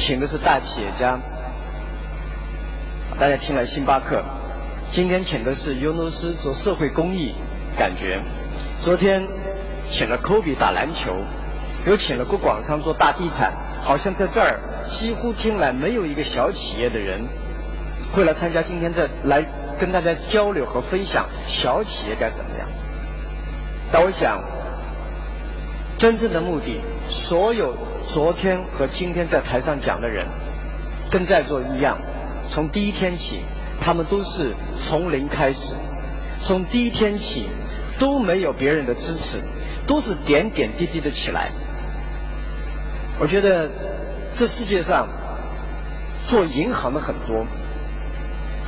请的是大企业家，大家听了星巴克。今天请的是尤努斯做社会公益，感觉。昨天请了科比打篮球，又请了郭广昌做大地产，好像在这儿几乎听来没有一个小企业的人会来参加今天这来跟大家交流和分享小企业该怎么样。但我想，真正的目的，所有昨天和今天在台上讲的人，跟在座一样，从第一天起，他们都是从零开始，从第一天起都没有别人的支持，都是点点滴滴的起来。我觉得这世界上做银行的很多，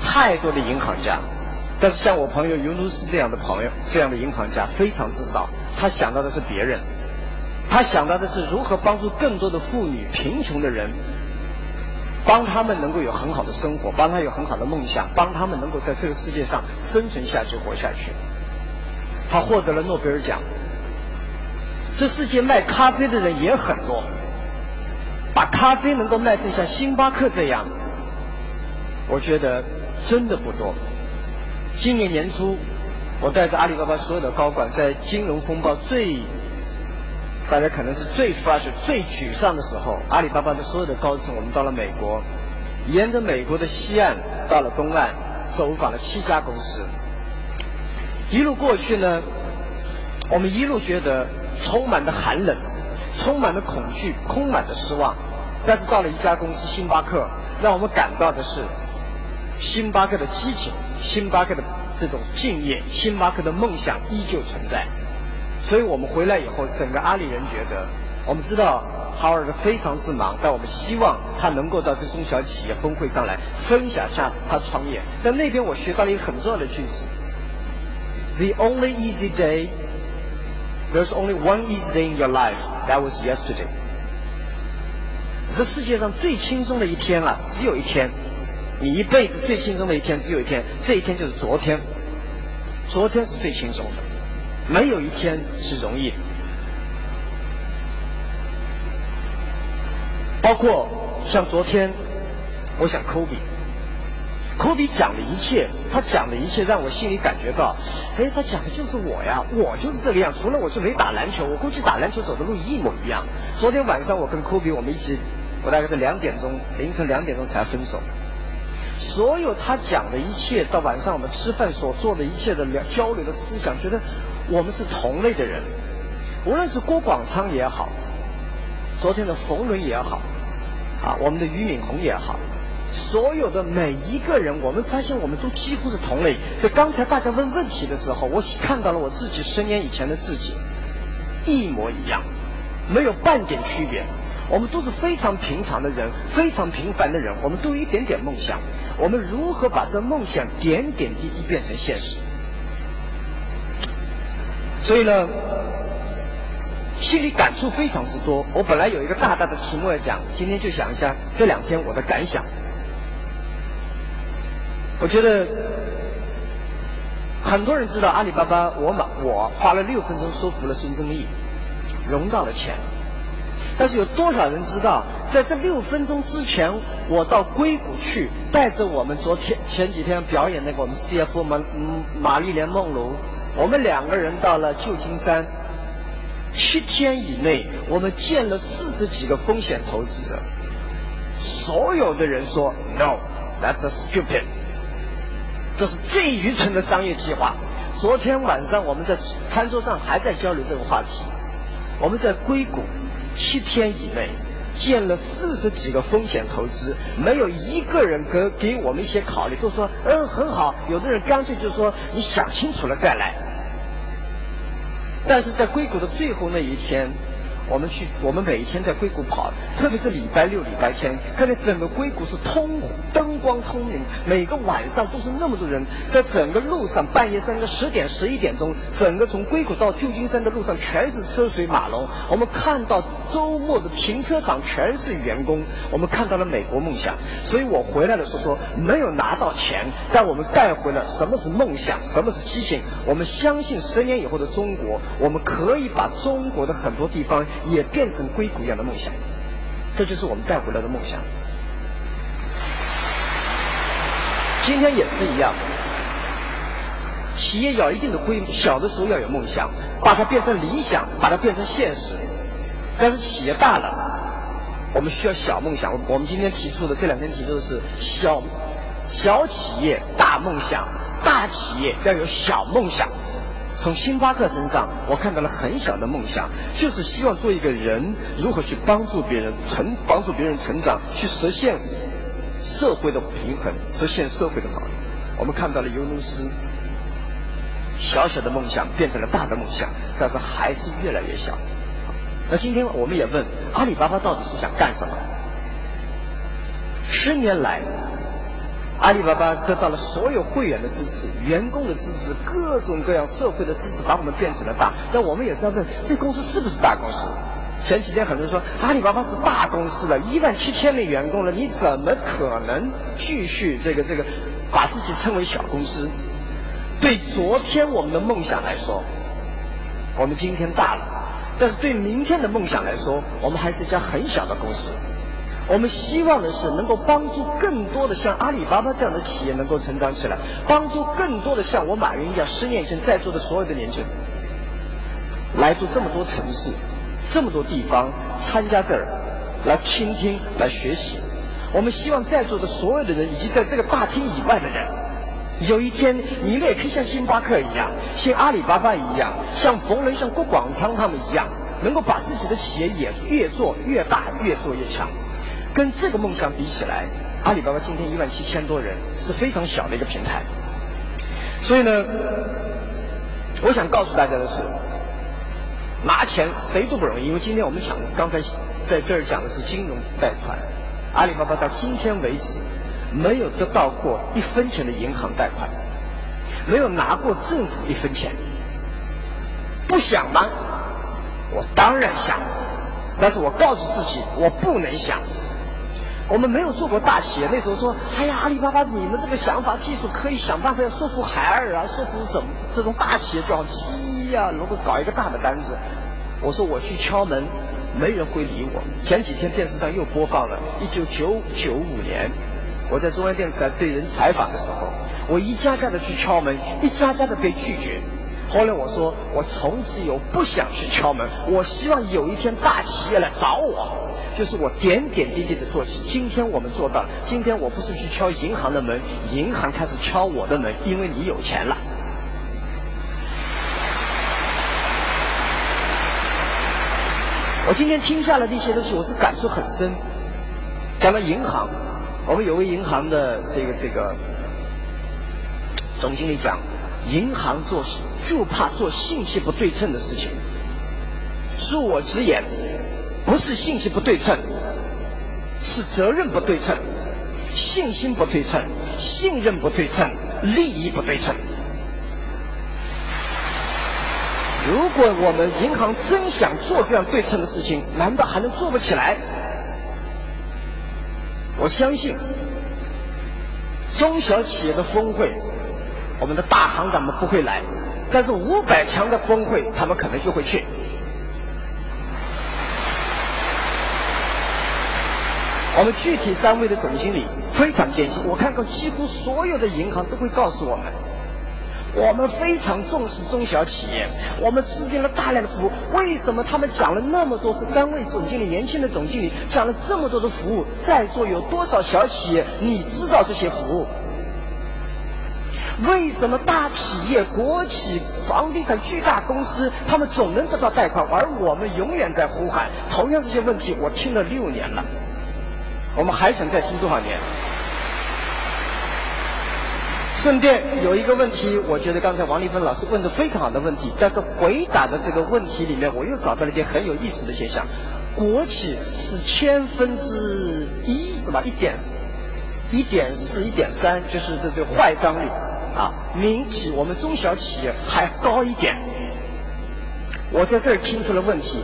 太多的银行家。但是像我朋友尤努斯这样的朋友，这样的银行家非常之少。他想到的是别人，他想到的是如何帮助更多的妇女、贫穷的人，帮他们能够有很好的生活，帮他有很好的梦想，帮他们能够在这个世界上生存下去、活下去。他获得了诺贝尔奖。这世界卖咖啡的人也很多，把咖啡能够卖成像星巴克这样，我觉得真的不多。今年年初，我带着阿里巴巴所有的高管，在金融风暴最，大家可能是最 fresh、最沮丧的时候，阿里巴巴的所有的高层，我们到了美国，沿着美国的西岸到了东岸，走访了七家公司。一路过去呢，我们一路觉得充满的寒冷，充满了恐惧，充满的失望。但是到了一家公司星巴克，让我们感到的是星巴克的激情。星巴克的这种敬业，星巴克的梦想依旧存在，所以我们回来以后，整个阿里人觉得，我们知道哈尔的非常之忙，但我们希望他能够到这中小企业峰会上来分享一下他创业。在那边我学到了一个很重要的句子：The only easy day, there's only one easy day in your life. That was yesterday. 这世界上最轻松的一天啊，只有一天。你一辈子最轻松的一天只有一天，这一天就是昨天。昨天是最轻松的，没有一天是容易。包括像昨天，我想科比，科比讲的一切，他讲的一切让我心里感觉到，哎，他讲的就是我呀，我就是这个样。除了我就没打篮球，我估计打篮球走的路一模一样。昨天晚上我跟科比我们一起，我大概是两点钟，凌晨两点钟才分手。所有他讲的一切，到晚上我们吃饭所做的一切的聊交流的思想，觉得我们是同类的人。无论是郭广昌也好，昨天的冯仑也好，啊，我们的俞敏洪也好，所有的每一个人，我们发现我们都几乎是同类。在刚才大家问问题的时候，我看到了我自己十年以前的自己，一模一样，没有半点区别。我们都是非常平常的人，非常平凡的人，我们都有一点点梦想。我们如何把这梦想点点滴滴变成现实？所以呢，心里感触非常之多。我本来有一个大大的题目要讲，今天就想一下这两天我的感想。我觉得很多人知道阿里巴巴，我马我花了六分钟说服了孙正义，融到了钱。但是有多少人知道，在这六分钟之前，我到硅谷去，带着我们昨天前几天表演那个我们 CFO 马玛丽莲梦露，我们两个人到了旧金山，七天以内，我们见了四十几个风险投资者，所有的人说 No，that's a stupid，这是最愚蠢的商业计划。昨天晚上我们在餐桌上还在交流这个话题，我们在硅谷。七天以内见了四十几个风险投资，没有一个人给给我们一些考虑，都说嗯很好。有的人干脆就说你想清楚了再来。但是在硅谷的最后那一天。我们去，我们每一天在硅谷跑，特别是礼拜六、礼拜天，看见整个硅谷是通灯光通明，每个晚上都是那么多人，在整个路上，半夜三个十点、十一点钟，整个从硅谷到旧金山的路上全是车水马龙。我们看到周末的停车场全是员工，我们看到了美国梦想。所以我回来的时候说，没有拿到钱，但我们带回了什么是梦想，什么是激情。我们相信十年以后的中国，我们可以把中国的很多地方。也变成硅谷一样的梦想，这就是我们带回来的梦想。今天也是一样，企业要一定的规模，小的时候要有梦想，把它变成理想，把它变成现实。但是企业大了，我们需要小梦想。我们今天提出的这两天提出的是小小企业大梦想，大企业要有小梦想。从星巴克身上，我看到了很小的梦想，就是希望做一个人，如何去帮助别人成，帮助别人成长，去实现。社会的平衡，实现社会的好。我们看到了尤努斯小小的梦想变成了大的梦想，但是还是越来越小。那今天我们也问阿里巴巴到底是想干什么？十年来，阿里巴巴得到了所有会员的支持、员工的支持、各种各样社会的支持，把我们变成了大。那我们也在问，这公司是不是大公司？前几天很多人说阿里巴巴是大公司了，一万七千名员工了，你怎么可能继续这个这个把自己称为小公司？对昨天我们的梦想来说，我们今天大了；但是对明天的梦想来说，我们还是一家很小的公司。我们希望的是能够帮助更多的像阿里巴巴这样的企业能够成长起来，帮助更多的像我马云一样十年前在座的所有的年轻人来到这么多城市。这么多地方参加这儿，来倾听、来学习。我们希望在座的所有的人，以及在这个大厅以外的人，有一天你们也可以像星巴克一样，像阿里巴巴一样，像冯仑、像郭广昌他们一样，能够把自己的企业也越做越大，越做越强。跟这个梦想比起来，阿里巴巴今天一万七千多人是非常小的一个平台。所以呢，我想告诉大家的是。拿钱谁都不容易，因为今天我们讲刚才在这儿讲的是金融贷款，阿里巴巴到今天为止没有得到过一分钱的银行贷款，没有拿过政府一分钱。不想吗？我当然想，但是我告诉自己我不能想。我们没有做过大企业，那时候说，哎呀，阿里巴巴，你们这个想法、技术可以想办法要说服海尔啊，说服怎么这种大企业叫鸡呀，能够搞一个大的单子。我说我去敲门，没人会理我。前几天电视上又播放了一九九九五年，我在中央电视台对人采访的时候，我一家家的去敲门，一家家的被拒绝。后来我说，我从此以后不想去敲门，我希望有一天大企业来找我。就是我点点滴滴的做起，今天我们做到。今天我不是去敲银行的门，银行开始敲我的门，因为你有钱了。我今天听下来的一些东西，我是感触很深。讲到银行，我们有位银行的这个这个总经理讲，银行做事就怕做信息不对称的事情。恕我直言。不是信息不对称，是责任不对称，信心不对称，信任不对称，利益不对称。如果我们银行真想做这样对称的事情，难道还能做不起来？我相信，中小企业的峰会，我们的大行长们不会来，但是五百强的峰会，他们可能就会去。我们具体三位的总经理非常艰辛，我看过几乎所有的银行都会告诉我们，我们非常重视中小企业，我们制定了大量的服务。为什么他们讲了那么多？是三位总经理，年轻的总经理讲了这么多的服务，在座有多少小企业？你知道这些服务？为什么大企业、国企、房地产巨大公司，他们总能得到贷款，而我们永远在呼喊？同样这些问题，我听了六年了。我们还想再听多少年？顺便有一个问题，我觉得刚才王立芬老师问的非常好的问题，但是回答的这个问题里面，我又找到了一点很有意思的现象：国企是千分之一是吧？一点一点四、一点三，就是这这个坏账率啊。民企我们中小企业还高一点。我在这儿听出了问题。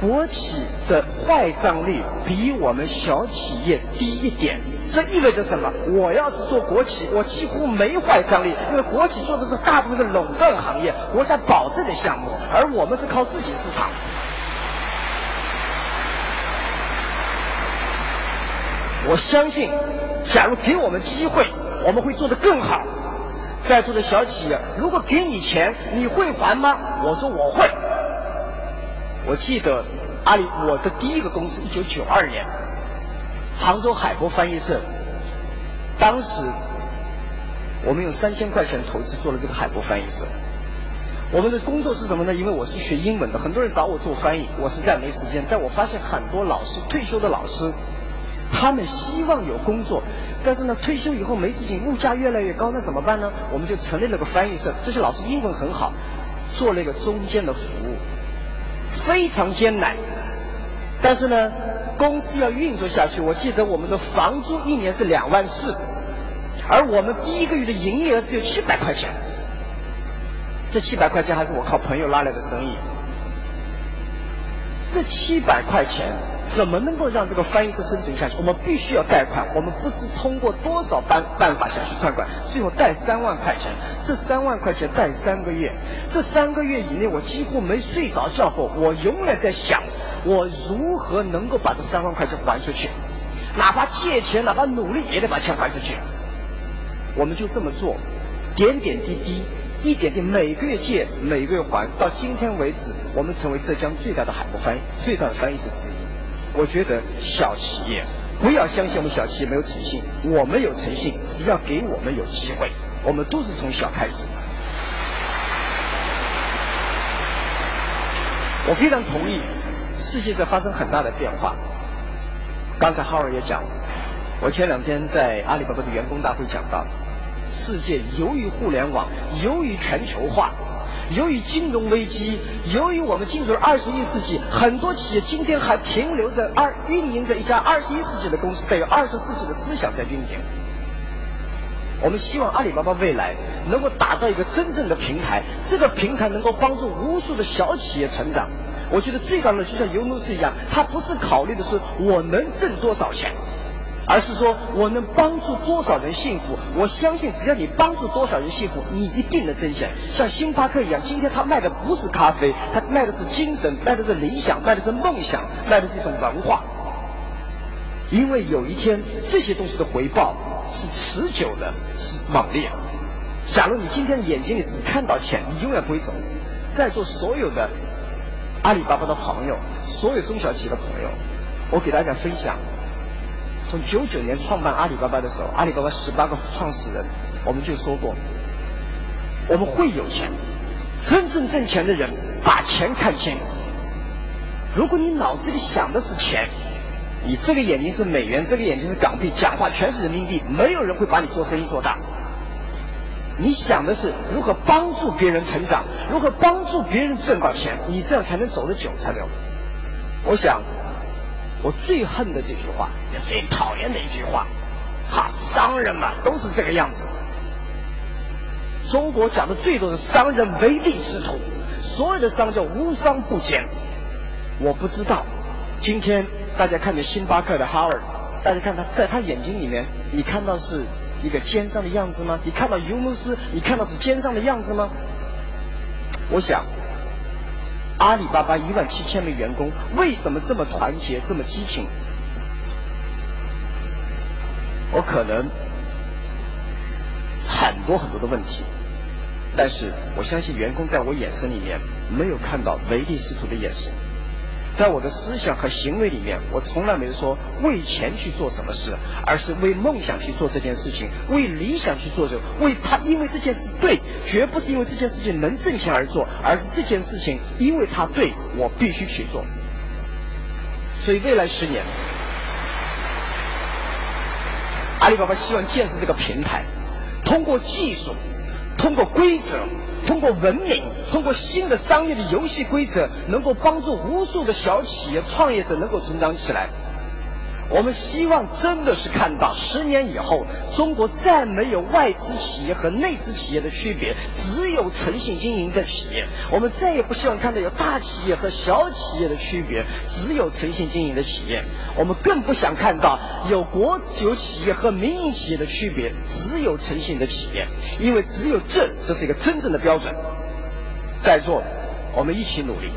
国企的坏账率比我们小企业低一点，这意味着什么？我要是做国企，我几乎没坏账率，因为国企做的是大部分的垄断行业，国家保证的项目，而我们是靠自己市场。我相信，假如给我们机会，我们会做得更好。在座的小企业，如果给你钱，你会还吗？我说我会。我记得阿里我的第一个公司，一九九二年，杭州海博翻译社，当时我们用三千块钱投资做了这个海博翻译社。我们的工作是什么呢？因为我是学英文的，很多人找我做翻译，我实在没时间。但我发现很多老师退休的老师，他们希望有工作，但是呢，退休以后没事情，物价越来越高，那怎么办呢？我们就成立了个翻译社。这些老师英文很好，做了一个中间的服务，非常艰难。但是呢，公司要运作下去，我记得我们的房租一年是两万四，而我们第一个月的营业额只有七百块钱。这七百块钱还是我靠朋友拉来的生意。这七百块钱怎么能够让这个翻译社生存下去？我们必须要贷款，我们不知通过多少办办法想去贷款，最后贷三万块钱。这三万块钱贷三个月，这三个月以内我几乎没睡着觉过。我永远在想，我如何能够把这三万块钱还出去？哪怕借钱，哪怕努力，也得把钱还出去。我们就这么做，点点滴滴。一点点，每个月借，每个月还，到今天为止，我们成为浙江最大的海博翻译，最大的翻译师之一。我觉得小企业不要相信我们小企业没有诚信，我们有诚信，只要给我们有机会，我们都是从小开始。我非常同意，世界在发生很大的变化。刚才浩儿也讲，我前两天在阿里巴巴的员工大会讲到。世界由于互联网，由于全球化，由于金融危机，由于我们进入了二十一世纪，很多企业今天还停留在二运营着一家二十一世纪的公司，带有二十世纪的思想在运营。我们希望阿里巴巴未来能够打造一个真正的平台，这个平台能够帮助无数的小企业成长。我觉得最高的就像尤努斯一样，他不是考虑的是我能挣多少钱。而是说我能帮助多少人幸福？我相信，只要你帮助多少人幸福，你一定能挣钱。像星巴克一样，今天他卖的不是咖啡，他卖的是精神，卖的是理想，卖的是梦想，卖的是一种文化。因为有一天，这些东西的回报是持久的，是猛烈。假如你今天眼睛里只看到钱，你永远不会走。在座所有的阿里巴巴的朋友，所有中小企业的朋友，我给大家分享。从九九年创办阿里巴巴的时候，阿里巴巴十八个创始人，我们就说过，我们会有钱。真正挣钱的人把钱看清。如果你脑子里想的是钱，你这个眼睛是美元，这个眼睛是港币，讲话全是人民币，没有人会把你做生意做大。你想的是如何帮助别人成长，如何帮助别人挣到钱，你这样才能走得久，才能。我想。我最恨的这句话，也最讨厌的一句话，哈，商人嘛都是这个样子。中国讲的最多是商人唯利是图，所有的商叫无商不奸。我不知道，今天大家看见星巴克的 Howard，大家看他在他眼睛里面，你看到是一个奸商的样子吗？你看到尤姆斯，你看到是奸商的样子吗？我想。阿里巴巴一万七千名员工为什么这么团结、这么激情？我可能很多很多的问题，但是我相信员工在我眼神里面没有看到唯利是图的眼神。在我的思想和行为里面，我从来没有说为钱去做什么事，而是为梦想去做这件事情，为理想去做这，为他，因为这件事对，绝不是因为这件事情能挣钱而做，而是这件事情因为他对我必须去做。所以未来十年，阿里巴巴希望建设这个平台，通过技术，通过规则。通过文明，通过新的商业的游戏规则，能够帮助无数的小企业创业者能够成长起来。我们希望真的是看到十年以后，中国再没有外资企业和内资企业的区别，只有诚信经营的企业。我们再也不希望看到有大企业和小企业的区别，只有诚信经营的企业。我们更不想看到有国有企业和民营企业的区别，只有诚信的企业。因为只有这，这是一个真正的标准。在座，我们一起努力。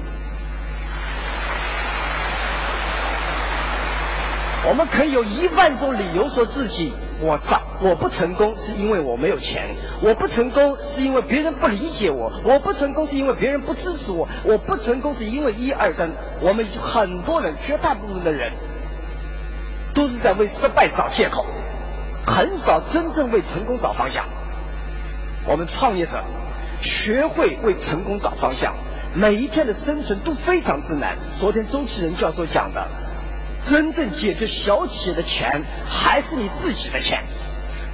我们可以有一万种理由说自己我早我不成功是因为我没有钱，我不成功是因为别人不理解我，我不成功是因为别人不支持我，我不成功是因为一二三。我们很多人，绝大部分的人，都是在为失败找借口，很少真正为成功找方向。我们创业者学会为成功找方向，每一天的生存都非常之难。昨天周其仁教授讲的。真正解决小企业的钱还是你自己的钱，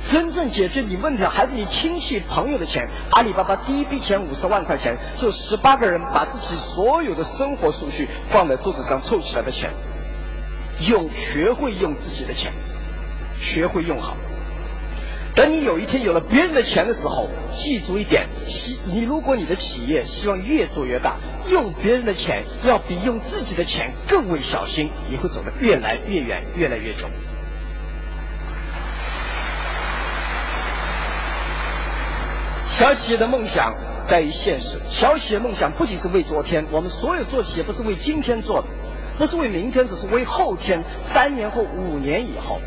真正解决你问题的还是你亲戚朋友的钱。阿里巴巴第一笔钱五十万块钱，就十八个人把自己所有的生活数据放在桌子上凑起来的钱，用学会用自己的钱，学会用好。等你有一天有了别人的钱的时候，记住一点：希你如果你的企业希望越做越大，用别人的钱要比用自己的钱更为小心，你会走得越来越远，越来越久。小企业的梦想在于现实，小企业梦想不仅是为昨天，我们所有做企业不是为今天做的，不是为明天，只是为后天、三年或五年以后。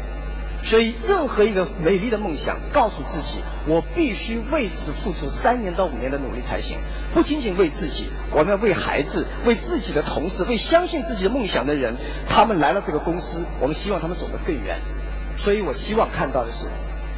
所以，任何一个美丽的梦想，告诉自己，我必须为此付出三年到五年的努力才行。不仅仅为自己，我们要为孩子、为自己的同事、为相信自己的梦想的人。他们来了这个公司，我们希望他们走得更远。所以我希望看到的是，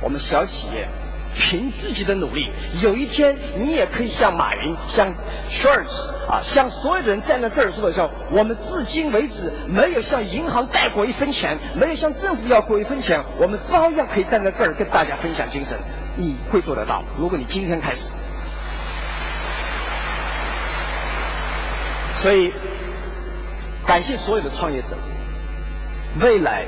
我们小企业。凭自己的努力，有一天你也可以像马云、像 Shorts 啊，像所有的人站在这儿说的时候，我们至今为止没有向银行贷过一分钱，没有向政府要过一分钱，我们照样可以站在这儿跟大家分享精神。你会做得到，如果你今天开始。所以，感谢所有的创业者。未来，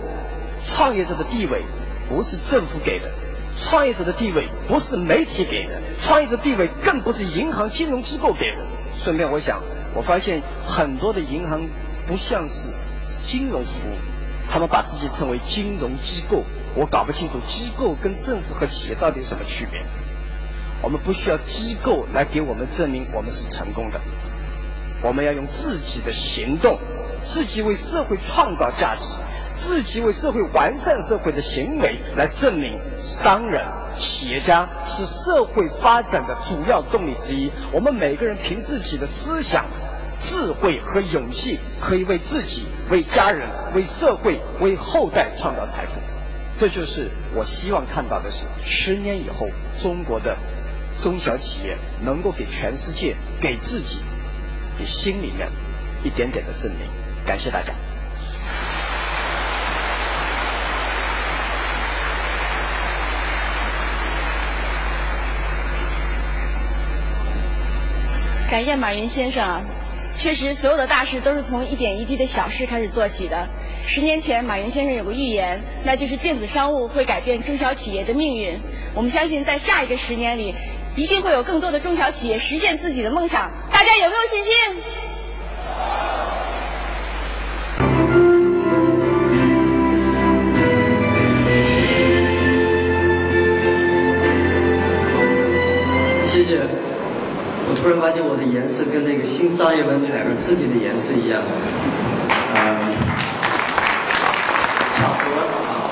创业者的地位不是政府给的。创业者的地位不是媒体给的，创业者地位更不是银行金融机构给的。顺便，我想，我发现很多的银行不像是金融服务，他们把自己称为金融机构。我搞不清楚机构跟政府和企业到底有什么区别。我们不需要机构来给我们证明我们是成功的，我们要用自己的行动，自己为社会创造价值。自己为社会完善社会的行为来证明，商人、企业家是社会发展的主要动力之一。我们每个人凭自己的思想、智慧和勇气，可以为自己、为家人、为社会、为后代创造财富。这就是我希望看到的是，十年以后中国的中小企业能够给全世界、给自己、给心里面一点点的证明。感谢大家。感谢马云先生！确实，所有的大事都是从一点一滴的小事开始做起的。十年前，马云先生有个预言，那就是电子商务会改变中小企业的命运。我们相信，在下一个十年里，一定会有更多的中小企业实现自己的梦想。大家有没有信心？谢谢。突然发现我的颜色跟那个新商业文明两个字体的颜色一样，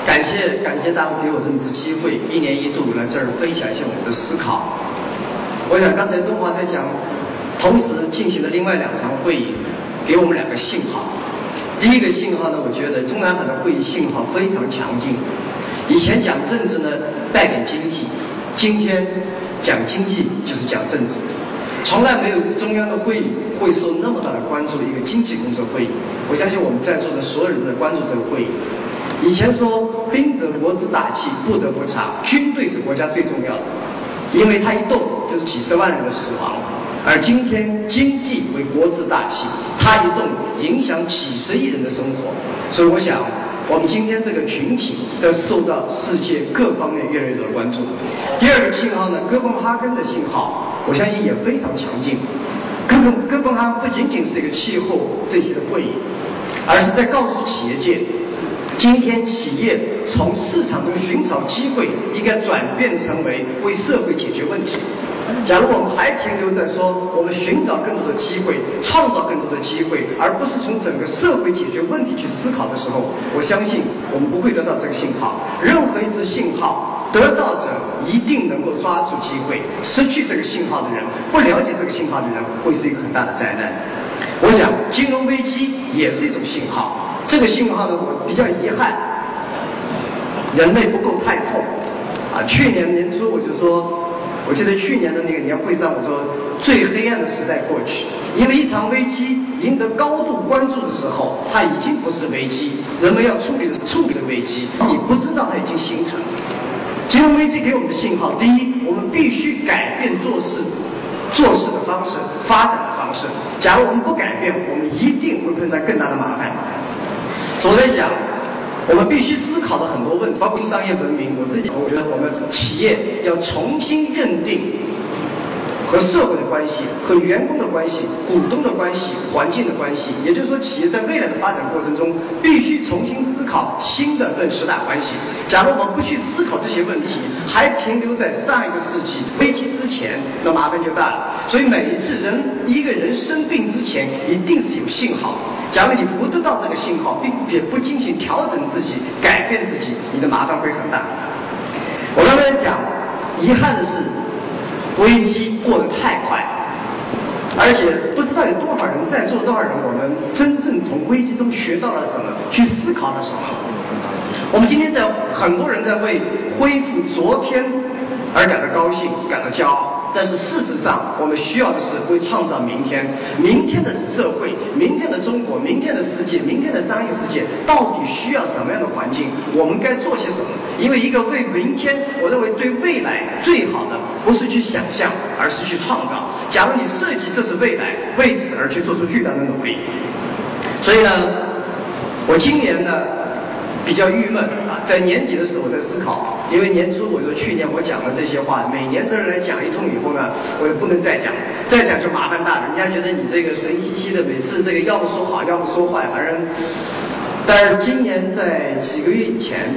感谢感谢大伙给我这么次机会，一年一度来这儿分享一下我们的思考。我想刚才东华在讲，同时进行的另外两场会议，给我们两个信号。第一个信号呢，我觉得中南海的会议信号非常强劲。以前讲政治呢带点经济，今天讲经济就是讲政治。从来没有中央的会议会受那么大的关注的一个经济工作会议。我相信我们在座的所有人都在关注这个会议。以前说兵者国之大器，不得不察。军队是国家最重要的，因为它一动就是几十万人的死亡。而今天经济为国之大器，它一动影响几十亿人的生活。所以我想。我们今天这个群体在受到世界各方面越来越多的关注。第二个信号呢，哥本哈根的信号，我相信也非常强劲。根本根本哈不仅仅是一个气候这些的会议，而是在告诉企业界，今天企业从市场中寻找机会，应该转变成为为社会解决问题。假如我们还停留在说我们寻找更多的机会、创造更多的机会，而不是从整个社会解决问题去思考的时候，我相信我们不会得到这个信号。任何一次信号，得到者一定能够抓住机会；失去这个信号的人，不了解这个信号的人，会是一个很大的灾难。我想，金融危机也是一种信号。这个信号呢，我比较遗憾，人类不够太空。啊，去年年初我就说。我记得去年的那个年会上，我说最黑暗的时代过去，因为一场危机赢得高度关注的时候，它已经不是危机，人们要处理的是处理的危机，你不知道它已经形成了。金融危机给我们的信号，第一，我们必须改变做事、做事的方式、发展的方式。假如我们不改变，我们一定会碰上更大的麻烦。我在想。我们必须思考的很多问题，包括商业文明。我自己，我觉得我们企业要重新认定和社会的关系、和员工的关系、股东的关系、环境的关系。也就是说，企业在未来的发展过程中，必须重新思考新的论十大关系。假如我们不去思考这些问题，还停留在上一个世纪危机之前，那麻烦就大了。所以，每一次人一个人生病之前，一定是有信号。假如你不得到这个信号，并且不进行调整自己、改变自己，你的麻烦会很大。我刚才讲，遗憾的是，危机过得太快，而且不知道有多少人在座多少人，我们真正从危机中学到了什么，去思考了什么。我们今天在很多人在为恢复昨天而感到高兴、感到骄傲。但是事实上，我们需要的是会创造明天，明天的社会，明天的中国，明天的世界，明天的商业世界，到底需要什么样的环境？我们该做些什么？因为一个为明天，我认为对未来最好的不是去想象，而是去创造。假如你设计这是未来，为此而去做出巨大的努力。所以呢，我今年呢。比较郁闷，在年底的时候我在思考，因为年初我说去年我讲的这些话，每年这人来讲一通以后呢，我也不能再讲，再讲就麻烦大了，人家觉得你这个神兮兮的，每次这个要么说好，要么说坏，反正。但是今年在几个月以前，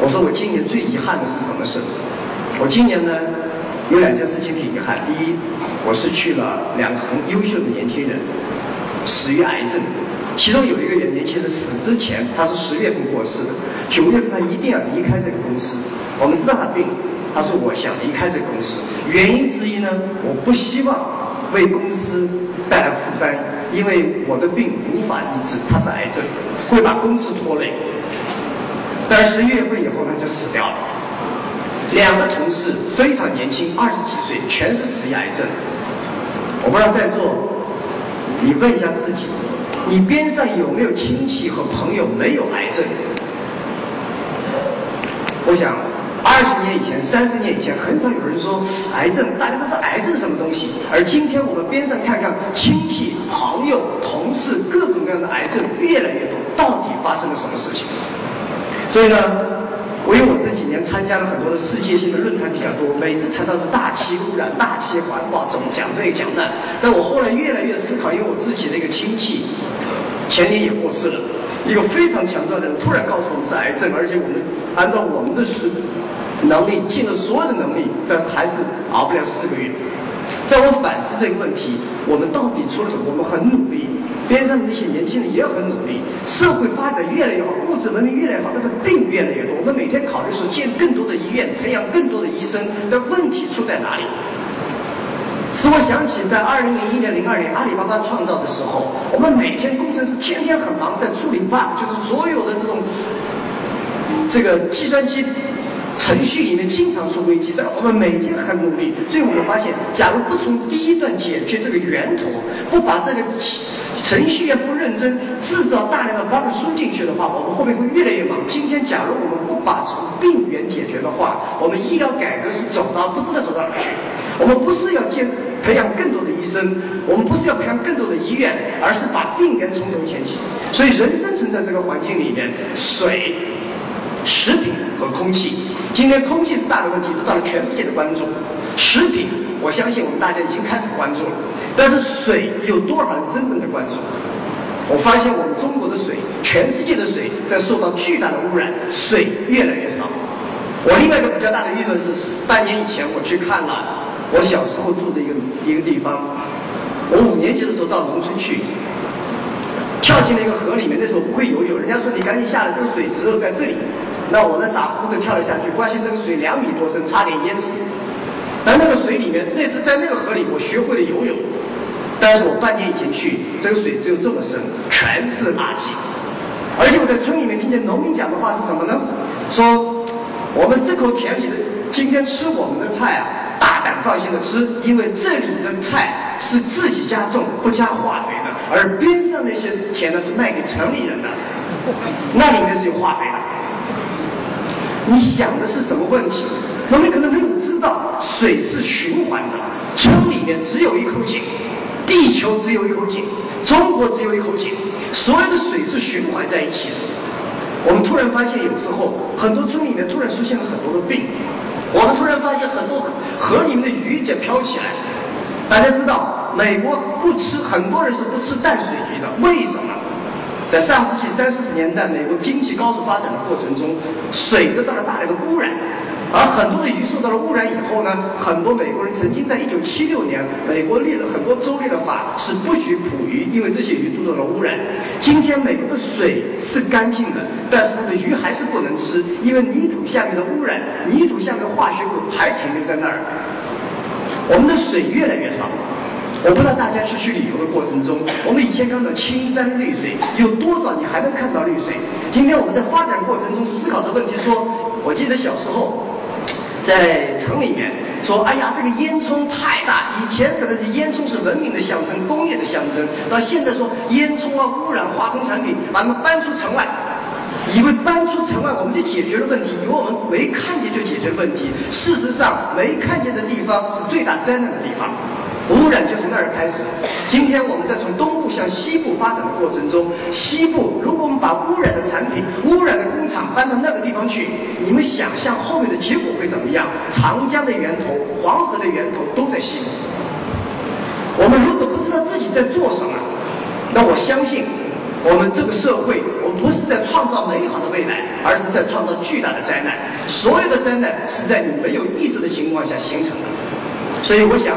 我说我今年最遗憾的是什么事？我今年呢有两件事情挺遗憾，第一，我失去了两个很优秀的年轻人，死于癌症。其中有一个人年轻人死之前，他是十月份过世的，九月份他一定要离开这个公司。我们知道他病，他说我想离开这个公司，原因之一呢，我不希望为公司带来负担，因为我的病无法医治，他是癌症，会把公司拖累。但是十一月份以后他就死掉了。两个同事非常年轻，二十几岁，全是死于癌症。我不知道在座，你问一下自己。你边上有没有亲戚和朋友没有癌症？我想，二十年以前、三十年以前，很少有人说癌症，大家都说癌症是什么东西。而今天我们边上看看，亲戚、朋友、同事，各种各样的癌症越来越多，到底发生了什么事情？所以呢？我因为我这几年参加了很多的世界性的论坛比较多，每次谈到是大气污染、大气环保，总讲这个讲那。但我后来越来越思考，因为我自己的一个亲戚前年也过世了，一个非常强壮的人突然告诉我们是癌症，而且我们按照我们的是能力尽了所有的能力，但是还是熬不了四个月。在我反思这个问题，我们到底出了什么？我们很努力，边上的那些年轻人也很努力。社会发展越来越好，物质文明越来越好，但是病越来越多。我们每天考虑是建更多的医院，培养更多的医生。但问题出在哪里？使我想起在二零零一年、零二年阿里巴巴创造的时候，我们每天工程师天天很忙，在处理 bug，就是所有的这种这个计算机。程序里面经常出危机，但我们每天很努力。最后我们发现，假如不从第一段解决这个源头，不把这个程序员不认真，制造大量的 bug 输进去的话，我们后面会越来越忙。今天假如我们不把从病源解决的话，我们医疗改革是走到不知道走到哪去。我们不是要建培养更多的医生，我们不是要培养更多的医院，而是把病源从头牵起。所以人生存在这个环境里面，水。食品和空气，今天空气是大的问题，得到了全世界的关注。食品，我相信我们大家已经开始关注了，但是水有多少人真正的关注？我发现我们中国的水，全世界的水在受到巨大的污染，水越来越少。我另外一个比较大的议论是，半年以前我去看了我小时候住的一个一个地方，我五年级的时候到农村去，跳进了一个河里面。那时候不会游泳，人家说你赶紧下来，这个水只有在这里。那我呢，傻乎乎的跳了下去，发现这个水两米多深，差点淹死。但那个水里面，那次在那个河里，我学会了游泳。但是我半年以前去，这个水只有这么深，全是垃圾。而且我在村里面听见农民讲的话是什么呢？说我们这口田里的今天吃我们的菜啊，放心的吃，因为这里的菜是自己家种，不加化肥的，而边上那些田呢是卖给城里人的，那里面是有化肥的。你想的是什么问题？农民可能没有知道，水是循环的，村里面只有一口井。地球只有一口井，中国只有一口井，所有的水是循环在一起的。我们突然发现，有时候很多村里面突然出现了很多的病。我们突然发现，很多河里面的鱼在飘起来。大家知道，美国不吃，很多人是不吃淡水鱼的。为什么？在上世纪三四十年代，美国经济高速发展的过程中，水得到了大量的污染。而很多的鱼受到了污染以后呢，很多美国人曾经在一九七六年，美国立了很多州立的法，是不许捕鱼，因为这些鱼受到了污染。今天美国的水是干净的，但是它的鱼还是不能吃，因为泥土下面的污染，泥土下面的化学物还停留在那儿。我们的水越来越少。我不知道大家出去旅游的过程中，我们以前看到青山绿水，有多少你还能看到绿水？今天我们在发展过程中思考的问题，说，我记得小时候。在城里面说，哎呀，这个烟囱太大。以前可能是烟囱是文明的象征，工业的象征。到现在说烟囱啊，污染化工产品，把它们搬出城外，以为搬出城外我们就解决了问题，以为我们没看见就解决问题。事实上，没看见的地方是最大灾难的地方。污染就开始。今天我们在从东部向西部发展的过程中，西部如果我们把污染的产品、污染的工厂搬到那个地方去，你们想象后面的结果会怎么样？长江的源头、黄河的源头都在西部。我们如果不知道自己在做什么，那我相信我们这个社会，我们不是在创造美好的未来，而是在创造巨大的灾难。所有的灾难是在你没有意识的情况下形成的。所以我想。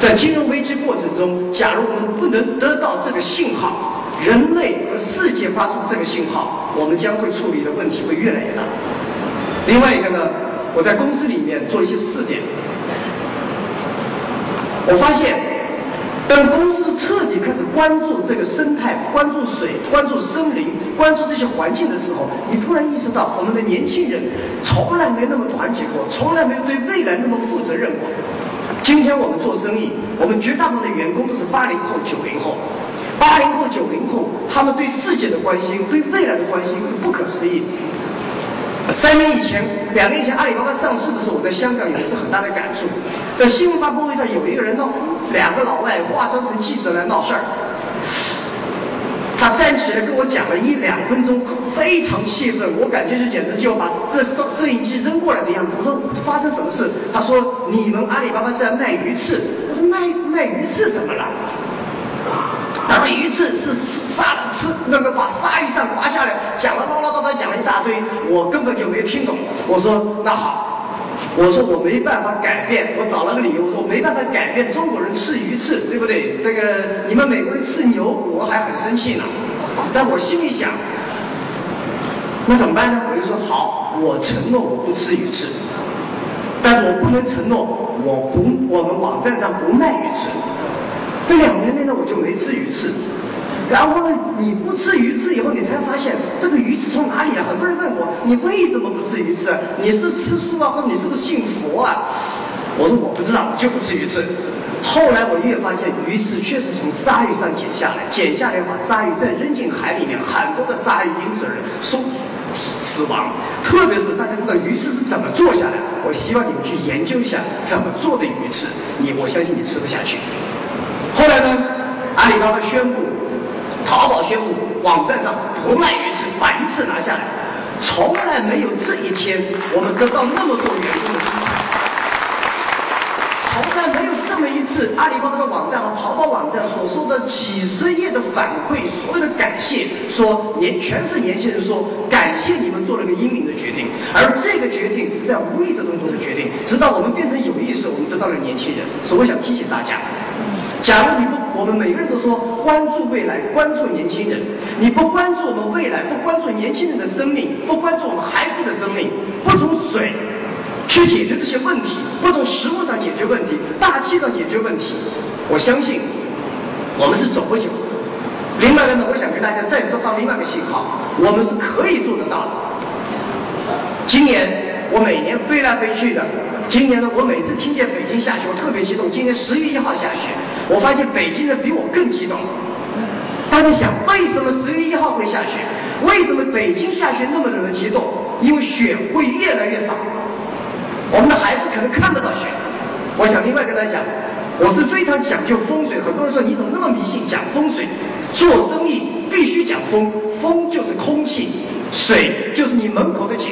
在金融危机过程中，假如我们不能得到这个信号，人类和世界发出这个信号，我们将会处理的问题会越来越大。另外一个呢，我在公司里面做一些试点，我发现，当公司彻底开始关注这个生态、关注水、关注森林、关注这些环境的时候，你突然意识到，我们的年轻人从来没那么团结过，从来没有对未来那么负责任过。今天我们做生意，我们绝大部分的员工都是八零后、九零后。八零后、九零后，他们对世界的关心、对未来的关心是不可思议。三年以前，两年以前，阿里巴巴上市的时候，我在香港有一次很大的感触。在新闻发布会上，有一个人呢，两个老外化妆成记者来闹事儿。他站起来跟我讲了一两分钟，非常气愤，我感觉就简直就要把这摄摄影机扔过来的样子。我说发生什么事？他说你们阿里巴巴在卖鱼翅。我说卖卖鱼翅怎么了？他说鱼翅是杀吃那个把鲨鱼上刮下来，讲了唠唠叨叨讲了一大堆，我根本就没听懂。我说那好。我说我没办法改变，我找了个理由，我说我没办法改变中国人吃鱼翅，对不对？这个你们美国人吃牛，我还很生气呢。但我心里想，那怎么办呢？我就说好，我承诺我不吃鱼翅，但是我不能承诺我不我们网站上不卖鱼翅。这两年内呢，我就没吃鱼翅。然后呢，你不吃鱼翅以后，你才发现这个鱼翅从哪里来？很多人问我，你为什么不吃鱼翅？你是吃素啊，或者你是不是信佛啊？我说我不知道，我就不吃鱼翅。后来我越发现，鱼翅确实从鲨鱼上剪下来，剪下来把鲨鱼再扔进海里面，很多的鲨鱼因此而死亡。特别是大家知道鱼翅是怎么做下来，我希望你们去研究一下怎么做的鱼翅。你我相信你吃不下去。后来呢，阿里巴巴宣布。淘宝宣布网站上不卖鱼翅，把鱼翅拿下来。从来没有这一天，我们得到那么多员工的支持。从来没有这么一次，阿里巴巴的网站和淘宝网站所说的几十页的反馈，所有的感谢，说年全是年轻人说感谢你们做了个英明的决定，而这个决定是在无意识当中的决定，直到我们变成有意识，我们得到了年轻人。所以我想提醒大家，假如你不，我们每个人都说关注未来，关注年轻人，你不关注我们未来，不关注年轻人的生命，不关注我们孩子的生命，不从水。去解决这些问题，不从食物上解决问题，大气上解决问题，我相信我们是走不久。另外呢，我想跟大家再释放另外一个信号，我们是可以做得到的。今年我每年飞来飞去的，今年呢，我每次听见北京下雪，我特别激动。今年十月一号下雪，我发现北京人比我更激动。大家想，为什么十月一号会下雪？为什么北京下雪那么的人激动？因为雪会越来越少。我们的孩子可能看不到雪。我想另外跟大家讲，我是非常讲究风水。很多人说你怎么那么迷信讲风水？做生意必须讲风，风就是空气，水就是你门口的井。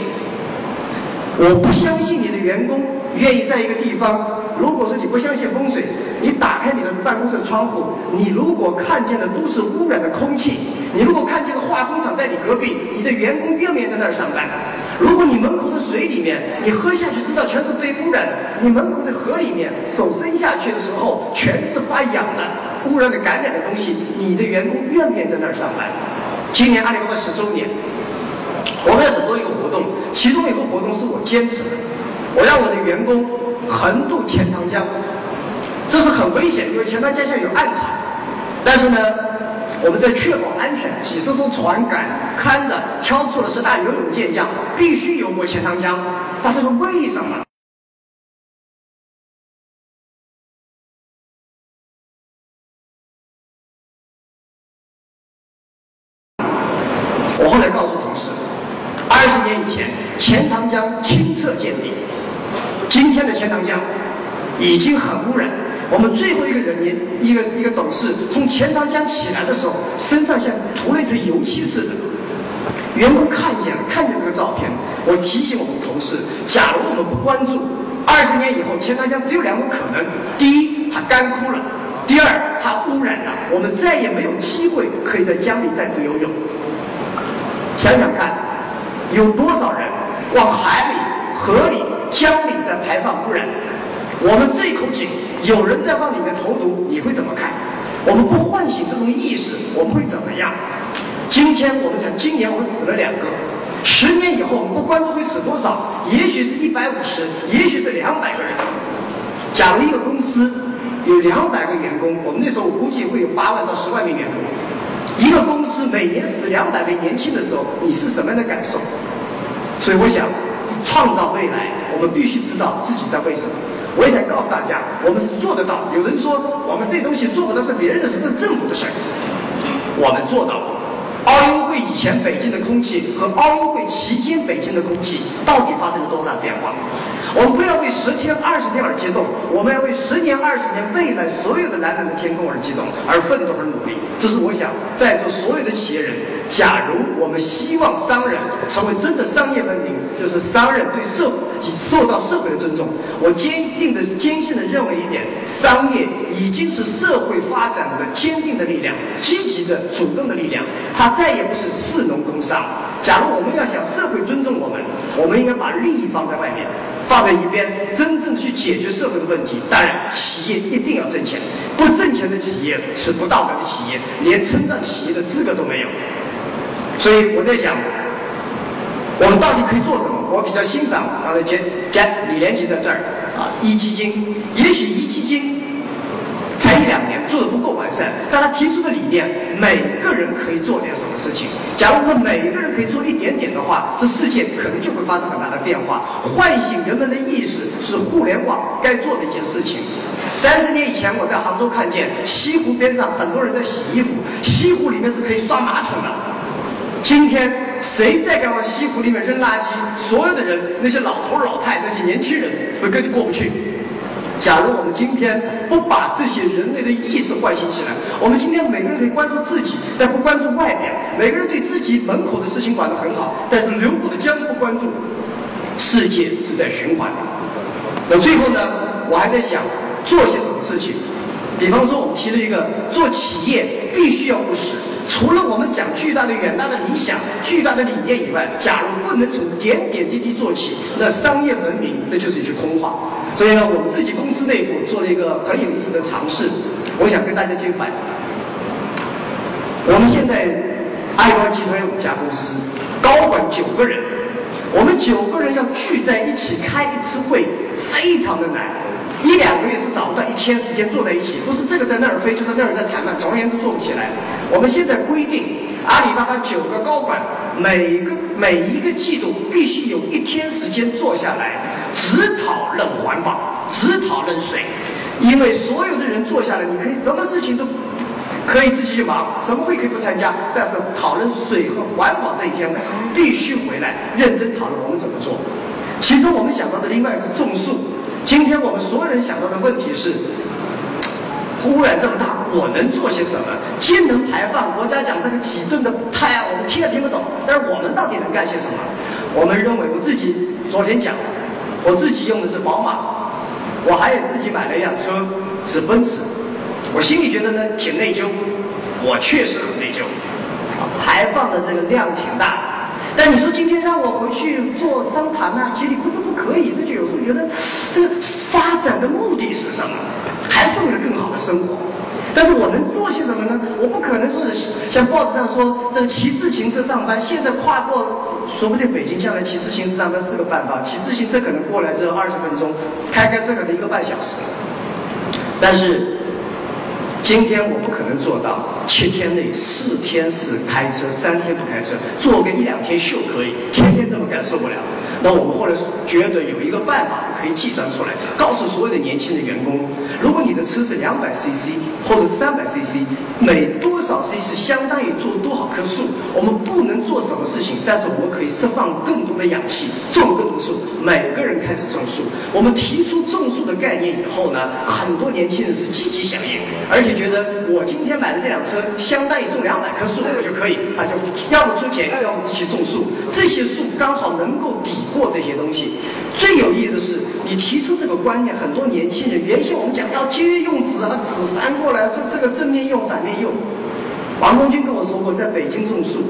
我不相信你的员工愿意在一个地方。如果说你不相信风水，你打开你的办公室窗户，你如果看见的都是污染的空气，你如果看见的化工厂在你隔壁，你的员工愿不愿意在那儿上班？如果你门口的水里面，你喝下去知道全是被污染的；你门口的河里面，手伸下去的时候全是发痒的、污染的、感染的东西，你的员工愿不愿意在那儿上班？今年阿里巴巴十周年，我们有很多一个活动，其中有个活动是我坚持的，我让我的员工横渡钱塘江，这是很危险，因为钱塘江下有暗场，但是呢。我们在确保安全，几十艘船赶看着，挑出了十大游泳健将，必须游过钱塘江。大家说为什么？已经很污染。我们最后一个人员，一个一个董事从钱塘江起来的时候，身上像涂了一层油漆似的。员工看见了，看见这个照片，我提醒我们同事：，假如我们不关注，二十年以后钱塘江只有两种可能：第一，它干枯了；第二，它污染了，我们再也没有机会可以在江里再度游泳。想想看，有多少人往海里、河里、江里在排放污染？我们这口井，有人在往里面投毒，你会怎么看？我们不唤醒这种意识，我们会怎么样？今天我们想，今年我们死了两个，十年以后我们不关注会死多少？也许是一百五十，也许是两百个人。假如一个公司有两百个员工，我们那时候我估计会有八万到十万名员工。一个公司每年死两百位年轻的时候，你是什么样的感受？所以我想，创造未来，我们必须知道自己在为什么。我也想告诉大家，我们是做得到。有人说我们这东西做不到是别人的事，是政府的事儿。我们做到了。奥运会以前北京的空气和奥运会期间北京的空气到底发生了多大变化？我们不要为十天、二十天而激动，我们要为十年、二十年未来所有的蓝蓝的天空而激动，而奋斗而努力。这是我想在座所有的企业人，假如我们希望商人成为真的商业文明，就是商人对社会受到社会的尊重。我坚定的、坚信的认为一点：商业已经是社会发展的坚定的力量、积极的、主动的力量，它再也不是士农工商。假如我们要想社会尊重我们，我们应该把利益放在外面。放在一边，真正去解决社会的问题。当然，企业一定要挣钱，不挣钱的企业是不道德的企业，连称赞企业的资格都没有。所以我在想，我们到底可以做什么？我比较欣赏刚才讲讲李连杰在这儿啊，壹基金，也许壹基金。才一两做的不够完善，但他提出的理念，每个人可以做点什么事情。假如说每个人可以做一点点的话，这世界可能就会发生很大的变化。唤醒人们的意识是互联网该做的一件事情。三十年以前，我在杭州看见西湖边上很多人在洗衣服，西湖里面是可以刷马桶的。今天谁再敢往西湖里面扔垃圾，所有的人，那些老头老太，那些年轻人，会跟你过不去。假如我们今天不把这些人类的意识唤醒起来，我们今天每个人可以关注自己，但不关注外面。每个人对自己门口的事情管得很好，但是流过的江不关注，世界是在循环的。那最后呢，我还在想，做些什么事情。比方说，我们提了一个做企业必须要务实。除了我们讲巨大的远大的理想、巨大的理念以外，假如不能从点点滴滴做起，那商业文明那就是一句空话。所以呢，我们自己公司内部做了一个很有意思的尝试，我想跟大家介绍。我们现在爱瓜集团有五家公司，高管九个人，我们九个人要聚在一起开一次会，非常的难。一两个月都找不到一天时间坐在一起，不是这个在那儿飞，就在那儿在谈判，总而言之做不起来。我们现在规定，阿里巴巴九个高管，每个每一个季度必须有一天时间坐下来，只讨论环保，只讨论水，因为所有的人坐下来，你可以什么事情都可以自己去忙，什么会可以不参加，但是讨论水和环保这一天必须回来认真讨论我们怎么做。其中我们想到的另外是种树。今天我们所有人想到的问题是：污染这么大，我能做些什么？氢能排放，国家讲这个几吨的碳，我们听也听不懂。但是我们到底能干些什么？我们认为，我自己昨天讲，我自己用的是宝马，我还有自己买了一辆车是奔驰，我心里觉得呢挺内疚，我确实很内疚，排放的这个量挺大。但你说今天让我回去做商谈呢，其实不是不可以，这就有时候觉得这个发展的目的是什么？还是为了更好的生活？但是我能做些什么呢？我不可能说是像报纸上说，这个骑自行车上班，现在跨过，说不定北京将来骑自行车上班是个办法，骑自行车可能过来只有二十分钟，开开车可能一个半小时。但是。今天我不可能做到。七天内四天是开车，三天不开车，做个一两天秀可以，天天这么干受不了。那我们后来觉得有一个办法是可以计算出来，告诉所有的年轻的员工，如果你的车是两百 CC 或者是三百 CC，每多少 CC 相当于做多少棵树。我们不能做什么事情，但是我们可以释放更多的氧气，种更多树。每个人开始种树。我们提出种树的概念以后呢，很多年轻人是积极响应，而且觉得我今天买的这辆车相当于种两百棵树，就可以，他就要么出钱，要么一起种树。这些树刚好能够抵。过这些东西，最有意思的是，你提出这个观念，很多年轻人原先我们讲要节约用纸，啊纸翻过来，这这个正面用反面用。王东军跟我说过，在北京种树，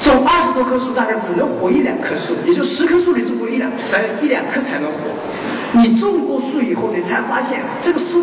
种二十多棵树，大概只能活一两棵树，也就十棵树里种过一两，才一两棵才能活。你种过树以后，你才发现这个树。